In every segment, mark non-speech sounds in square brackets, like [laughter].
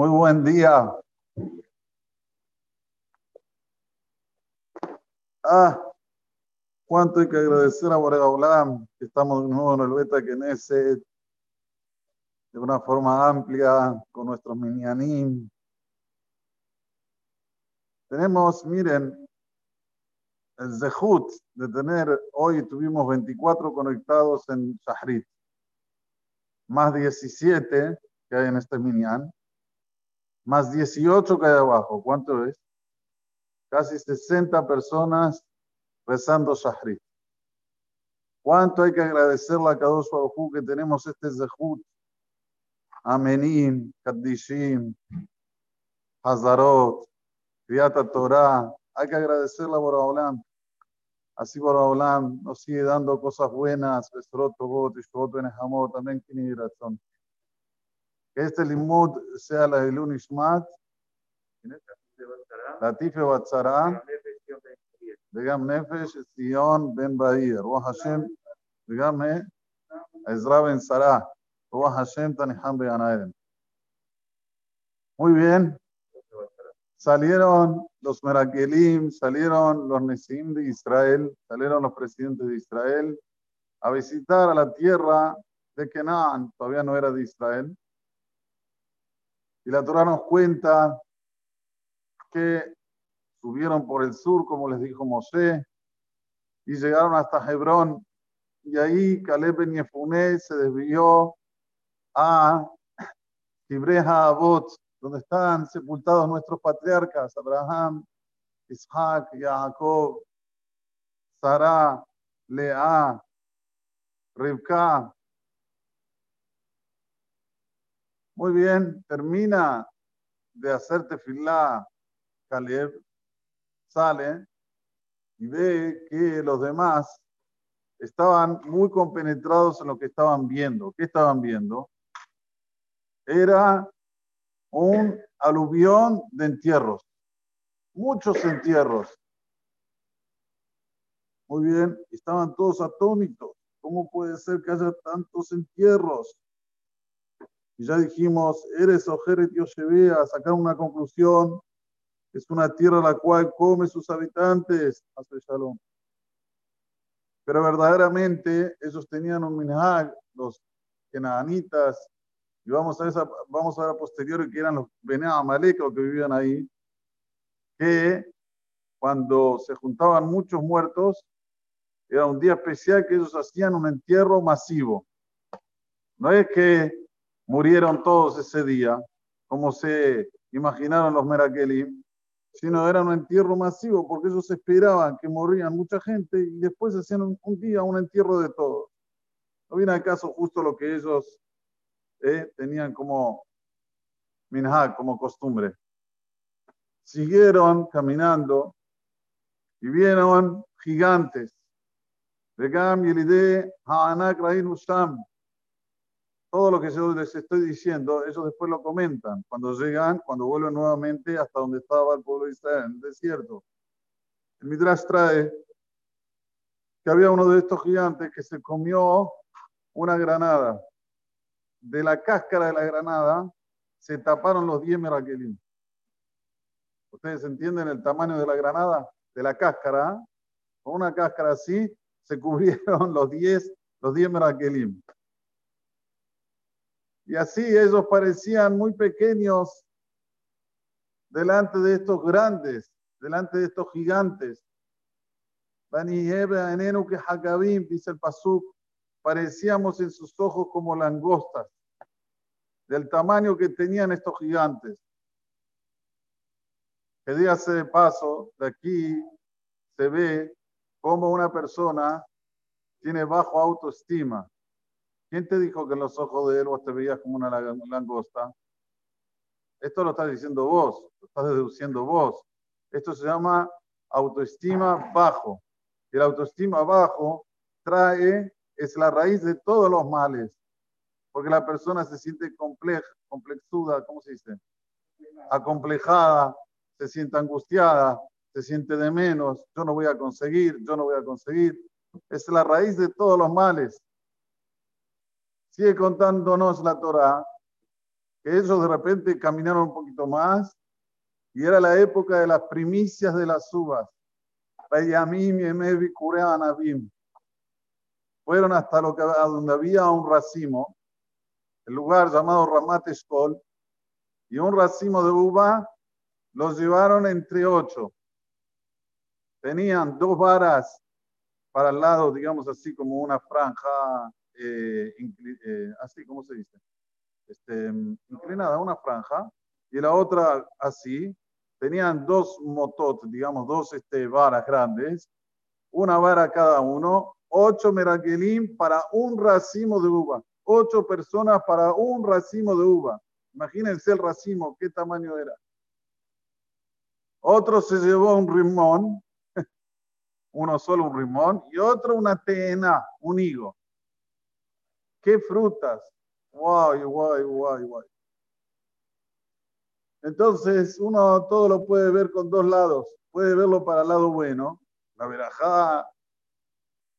Muy buen día. Ah, cuánto hay que agradecer a Boregaolam, que estamos de nuevo en el Beta Knesset, de una forma amplia, con nuestros minyanim. Tenemos, miren, el Zehut de tener, hoy tuvimos 24 conectados en Shahrit, más 17 que hay en este minyan, más 18 que hay abajo. ¿Cuánto es? Casi 60 personas rezando Shahrit. ¿Cuánto hay que agradecerle a Kadosh Baruj que tenemos este Zehut? Amenim, Kaddishim, Hazarot, Viata Torah. Hay que agradecerle a Boraholam. Así Boraholam nos sigue dando cosas buenas. Besrot, Tobot, Ishbot, Benejamot, también Kini razón Que este limud sea la de Lunishmat, Latife Batzara, וגם נפש ציון בן בהיר, רוח השם, וגם עזרא בן שרה, רוח השם תניחם בעיניים. Muy bien. Salieron los Merakelim, salieron los Nesim de Israel, salieron los presidentes de Israel a visitar a la tierra de Canaán, todavía no era de Israel. y la Torah nos cuenta que subieron por el sur, como les dijo Mosé, y llegaron hasta Hebrón. Y ahí Caleb Ben Yefuné se desvió a Tibreja Abot, donde están sepultados nuestros patriarcas, Abraham, Isaac, Jacob, Sara, Lea, Rivka. Muy bien, termina de hacer tefilá Caleb, sale y ve que los demás estaban muy compenetrados en lo que estaban viendo. ¿Qué estaban viendo? Era un aluvión de entierros, muchos entierros. Muy bien, estaban todos atónitos. ¿Cómo puede ser que haya tantos entierros? Y ya dijimos, eres Ojeret Yoshevea, sacar una conclusión. Es una tierra la cual come sus habitantes. Shalom. Pero verdaderamente ellos tenían un minhag, los kenanitas, y vamos a, ver, vamos a ver a posteriori que eran los Bene Amalek que vivían ahí, que cuando se juntaban muchos muertos, era un día especial que ellos hacían un entierro masivo. No es que murieron todos ese día, como se imaginaron los Merakelim, sino era un entierro masivo, porque ellos esperaban que morían mucha gente y después hacían un, día un entierro de todos. ¿No viene acaso justo lo que ellos eh, tenían como minhag, como costumbre? Siguieron caminando y vieron gigantes. Regam Yelide Haanak Rahim Usham todo lo que yo les estoy diciendo, ellos después lo comentan cuando llegan, cuando vuelven nuevamente hasta donde estaba el pueblo de Israel, en el desierto. El Midrash trae que había uno de estos gigantes que se comió una granada. De la cáscara de la granada se taparon los 10 merakelim. ¿Ustedes entienden el tamaño de la granada? De la cáscara. Con una cáscara así se cubrieron [laughs] los 10 los 10 merakelim. Y así ellos parecían muy pequeños delante de estos grandes, delante de estos gigantes. dice el Pasuk, parecíamos en sus ojos como langostas, del tamaño que tenían estos gigantes. Que dígase de paso, de aquí se ve cómo una persona tiene bajo autoestima. ¿Quién te dijo que en los ojos de él vos te veías como una langosta? Esto lo estás diciendo vos, lo estás deduciendo vos. Esto se llama autoestima bajo. El autoestima bajo trae, es la raíz de todos los males. Porque la persona se siente compleja, complexuda, ¿cómo se dice? Acomplejada, se siente angustiada, se siente de menos, yo no voy a conseguir, yo no voy a conseguir. Es la raíz de todos los males. Sigue contándonos la Torah que ellos de repente caminaron un poquito más y era la época de las primicias de las uvas. Fueron hasta lo que, a donde había un racimo, el lugar llamado Ramat Eshkol, y un racimo de uva los llevaron entre ocho. Tenían dos varas para el lado, digamos así, como una franja, eh, eh, así como se dice, este, inclinada, una franja, y la otra así. Tenían dos motot, digamos, dos este, varas grandes, una vara cada uno, ocho meraquelim para un racimo de uva, ocho personas para un racimo de uva. Imagínense el racimo, qué tamaño era. Otro se llevó un rimón, [laughs] uno solo un rimón, y otro una tena, un higo. ¿Qué frutas? Guay, guay, guay, guay. Entonces, uno todo lo puede ver con dos lados. Puede verlo para el lado bueno, la verajá,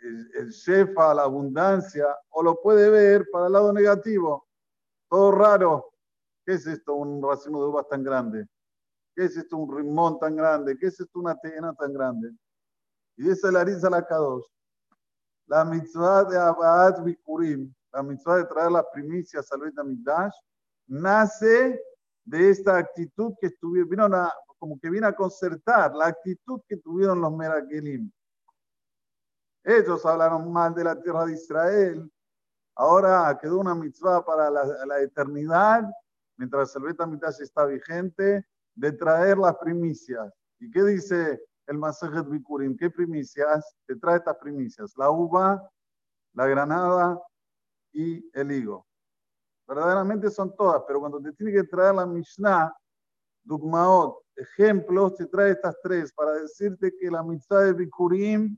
el, el shefa, la abundancia, o lo puede ver para el lado negativo, todo raro. ¿Qué es esto, un racimo de uvas tan grande? ¿Qué es esto, un rimón tan grande? ¿Qué es esto, una tena tan grande? Y dice la risa la K2. La mitzvah de Abad Bikurim, la mitzvah de traer las primicias al Bet nace de esta actitud que estuvieron, a, como que viene a concertar la actitud que tuvieron los Merakelim. Ellos hablaron mal de la tierra de Israel. Ahora quedó una mitzvah para la, eternidad, mientras el Betamitash está vigente, de traer las primicias. ¿Y qué dice el Masejet Bikurim? ¿Qué primicias? Te trae estas primicias. La uva, la granada y el higo. Verdaderamente son todas, pero cuando te tiene que traer la Mishnah, Dugmaot, ejemplos, te trae estas tres para decirte que la mitzvah de Bikurim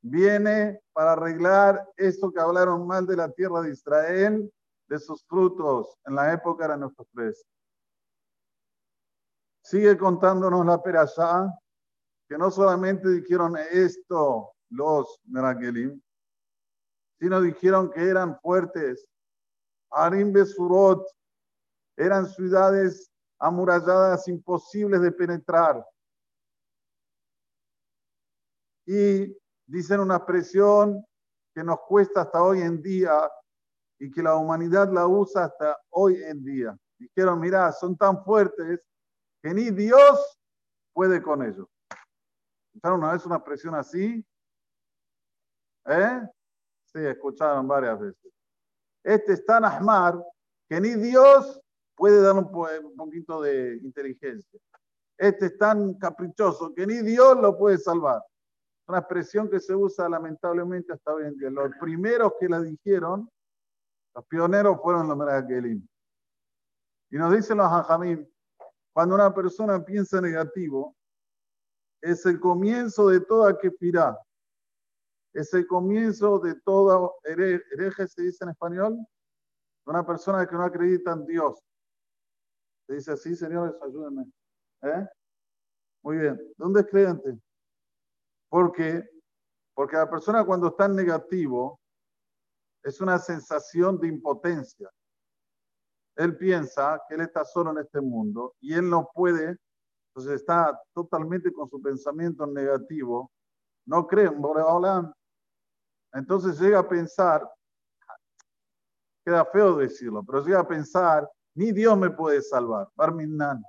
viene para arreglar esto que hablaron mal de la tierra de Israel, de sus frutos en la época de nuestros tres. Sigue contándonos la perashá, que no solamente dijeron esto los Merakelim, sino dijeron que eran fuertes, Arim Besurot, eran ciudades amuralladas imposibles de penetrar. Y dicen una expresión que nos cuesta hasta hoy en día y que la humanidad la usa hasta hoy en día. Dijeron, mira, son tan fuertes que ni Dios puede con ellos. ¿Escucharon una vez una expresión así? ¿Eh? Sí, escucharon varias veces. Este es tan ahmar que ni Dios puede dar un, poquito de inteligencia. Este es tan caprichoso que ni Dios lo puede salvar. Una expresión que se usa lamentablemente hasta hoy en día. Los primeros que la dijeron, los pioneros fueron los Meragelim. Y nos dicen los Hajamim, cuando una persona piensa negativo, es el comienzo de toda kefirá es el comienzo de todo hereje, se dice en español, una persona que no acredita en Dios. Se dice así, señores, ayúdenme. ¿Eh? Muy bien. ¿Dónde es creyente? Porque, porque la persona cuando está en negativo es una sensación de impotencia. Él piensa que él está solo en este mundo y él no puede, entonces está totalmente con su pensamiento negativo. No cree en Boreolam, entonces llega a pensar, queda feo decirlo, pero llega a pensar, ni Dios me puede salvar, Barminan.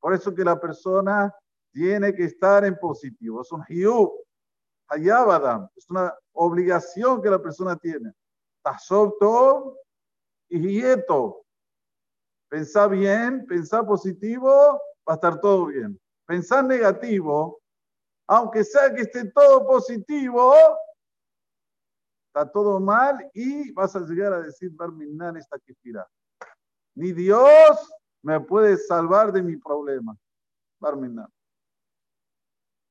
Por eso que la persona tiene que estar en positivo. Es un hiú, hayabadam, es una obligación que la persona tiene. Tasopto y hieto. Pensar bien, pensar positivo, va a estar todo bien. Pensar negativo, aunque sea que esté todo positivo, está todo mal y vas a llegar a decir, Barminan esta kefira. Ni Dios me puede salvar de mi problema. Barminan.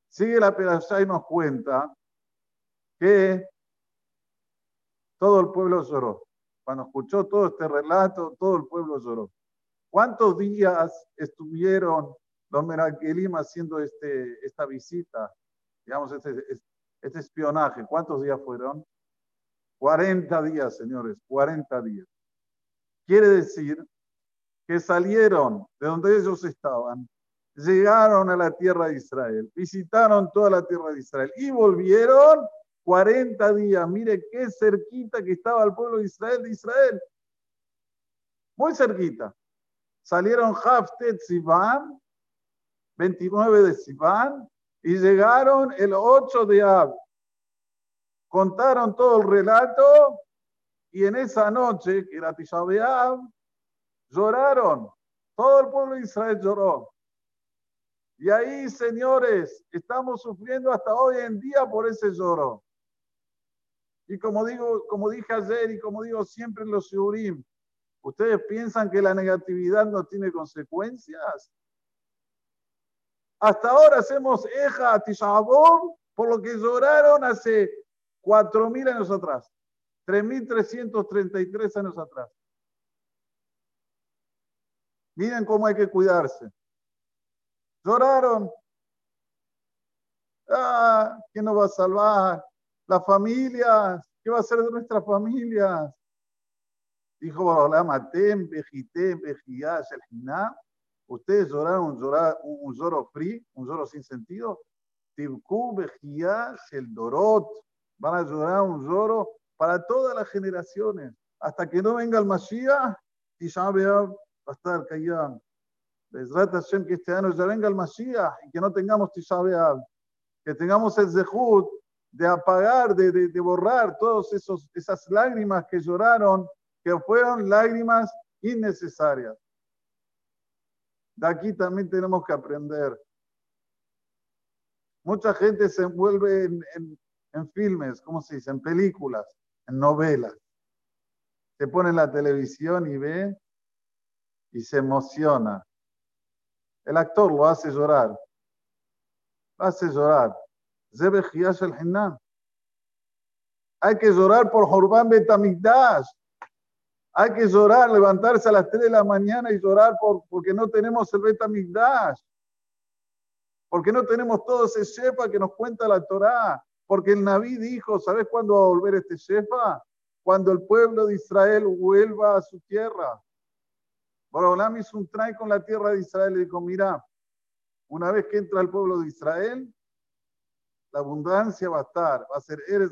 Sigue la pedazada y nos cuenta que todo el pueblo lloró. Cuando escuchó todo este relato, todo el pueblo lloró. ¿Cuántos días estuvieron los Merakelim haciendo este, esta visita? Digamos, este, este espionaje. ¿Cuántos días fueron? 40 días, señores, 40 días. Quiere decir que salieron de donde ellos estaban, llegaron a la tierra de Israel, visitaron toda la tierra de Israel y volvieron 40 días. Mire qué cerquita que estaba el pueblo de Israel de Israel. Muy cerquita. Salieron Haftet Sivan, 29 de Sivan, y llegaron el 8 de Ab. Contaron todo el relato y en esa noche, que era Tisha lloraron. Todo el pueblo de Israel lloró. Y ahí, señores, estamos sufriendo hasta hoy en día por ese lloro. Y como digo, como dije ayer y como digo siempre en los Shurim, ¿ustedes piensan que la negatividad no tiene consecuencias? Hasta ahora hacemos Eja Tishabov por lo que lloraron hace 4.000 años atrás, 3.333 años atrás. Miren cómo hay que cuidarse. Lloraron. Ah, ¿quién nos va a salvar? Las familias. ¿Qué va a hacer de nuestras familias? Dijo Borolam, Atem, Bejitem, Bejiyash, el Ustedes lloraron un, llorar, un, lloro free, un lloro sin sentido. Tibku, Bejiyash, el Dorot. Van a llorar un lloro para todas las generaciones. Hasta que no venga el Mashiach y ya va a estar callado. que este año ya venga el Mashiach y que no tengamos Tisha que tengamos el Zehut de apagar, de, de, borrar todas esas lágrimas que lloraron, que fueron lágrimas innecesarias. De aquí también tenemos que aprender. Mucha gente se envuelve en, en, en filmes, ¿cómo se dice? En películas, en novelas. Se pone en la televisión y ve y se emociona. El actor lo hace llorar. Lo hace llorar. Hay que llorar por Jorban Betamigdash. Hay que llorar, levantarse a las 3 de la mañana y llorar por, porque no tenemos el Betamigdash. Porque no tenemos todo ese Shefa que nos cuenta la Torá. Porque el Naví dijo, ¿sabes cuándo va a volver este Shefa? Cuando el pueblo de Israel vuelva a su tierra. Borolam hizo un try con la tierra de Israel y dijo, mira, una vez que entra el pueblo de Israel, la abundancia va a estar, va a ser Eres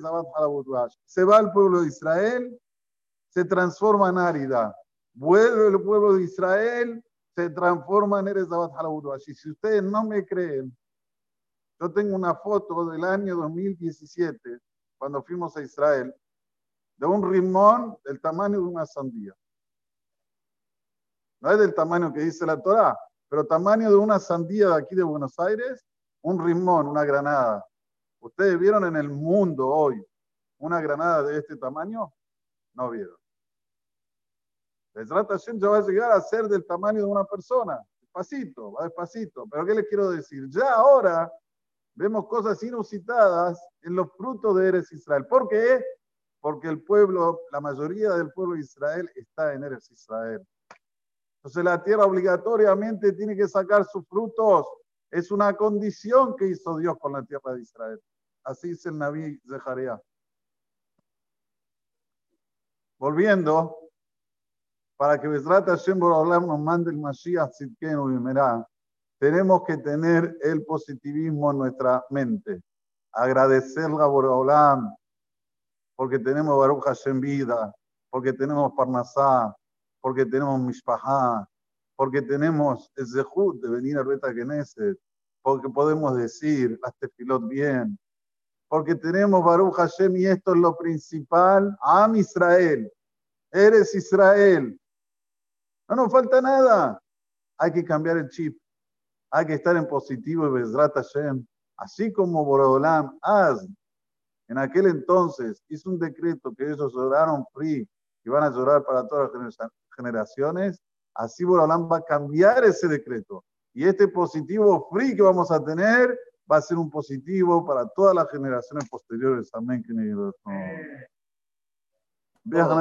Se va el pueblo de Israel, se transforma en árida. Vuelve el pueblo de Israel, se transforma en Eres Y si ustedes no me creen, yo tengo una foto del año 2017, cuando fuimos a Israel, de un rimón del tamaño de una sandía. No es del tamaño que dice la Torah, pero tamaño de una sandía de aquí de Buenos Aires, un rimón, una granada. ¿Ustedes vieron en el mundo hoy una granada de este tamaño? No vieron. La tratación ya va a llegar a ser del tamaño de una persona. Despacito, va despacito. Pero ¿qué les quiero decir? Ya ahora vemos cosas inusitadas en los frutos de Eres Israel. ¿Por qué? Porque el pueblo, la mayoría del pueblo de Israel está en Eres Israel. Entonces la tierra obligatoriamente tiene que sacar sus frutos. Es una condición que hizo Dios con la tierra de Israel. Así dice el Naví Zeharia. Volviendo, para que Besrat Hashem Borolam nos mande el Mashiach Tzidkenu Bimerá, tenemos que tener el positivismo en nuestra mente. Agradecerle a Borolam porque tenemos Baruch Hashem vida, porque tenemos Parnasá, porque tenemos Mishpahá, porque tenemos el Zehut de venir a Beta Knesset, porque podemos decir las tefilot bien, porque tenemos Baruch Hashem y esto es lo principal, Am Israel, eres Israel. No nos falta nada. Hay que cambiar el chip. Hay que estar en positivo y Bezrat Hashem. Así como Borolam, Az, en aquel entonces hizo un decreto que ellos lloraron free y van a llorar para todas las generaciones, así Borolam va a cambiar ese decreto. Y este positivo free que vamos a tener va a ser un positivo para todas las generaciones posteriores. Amén.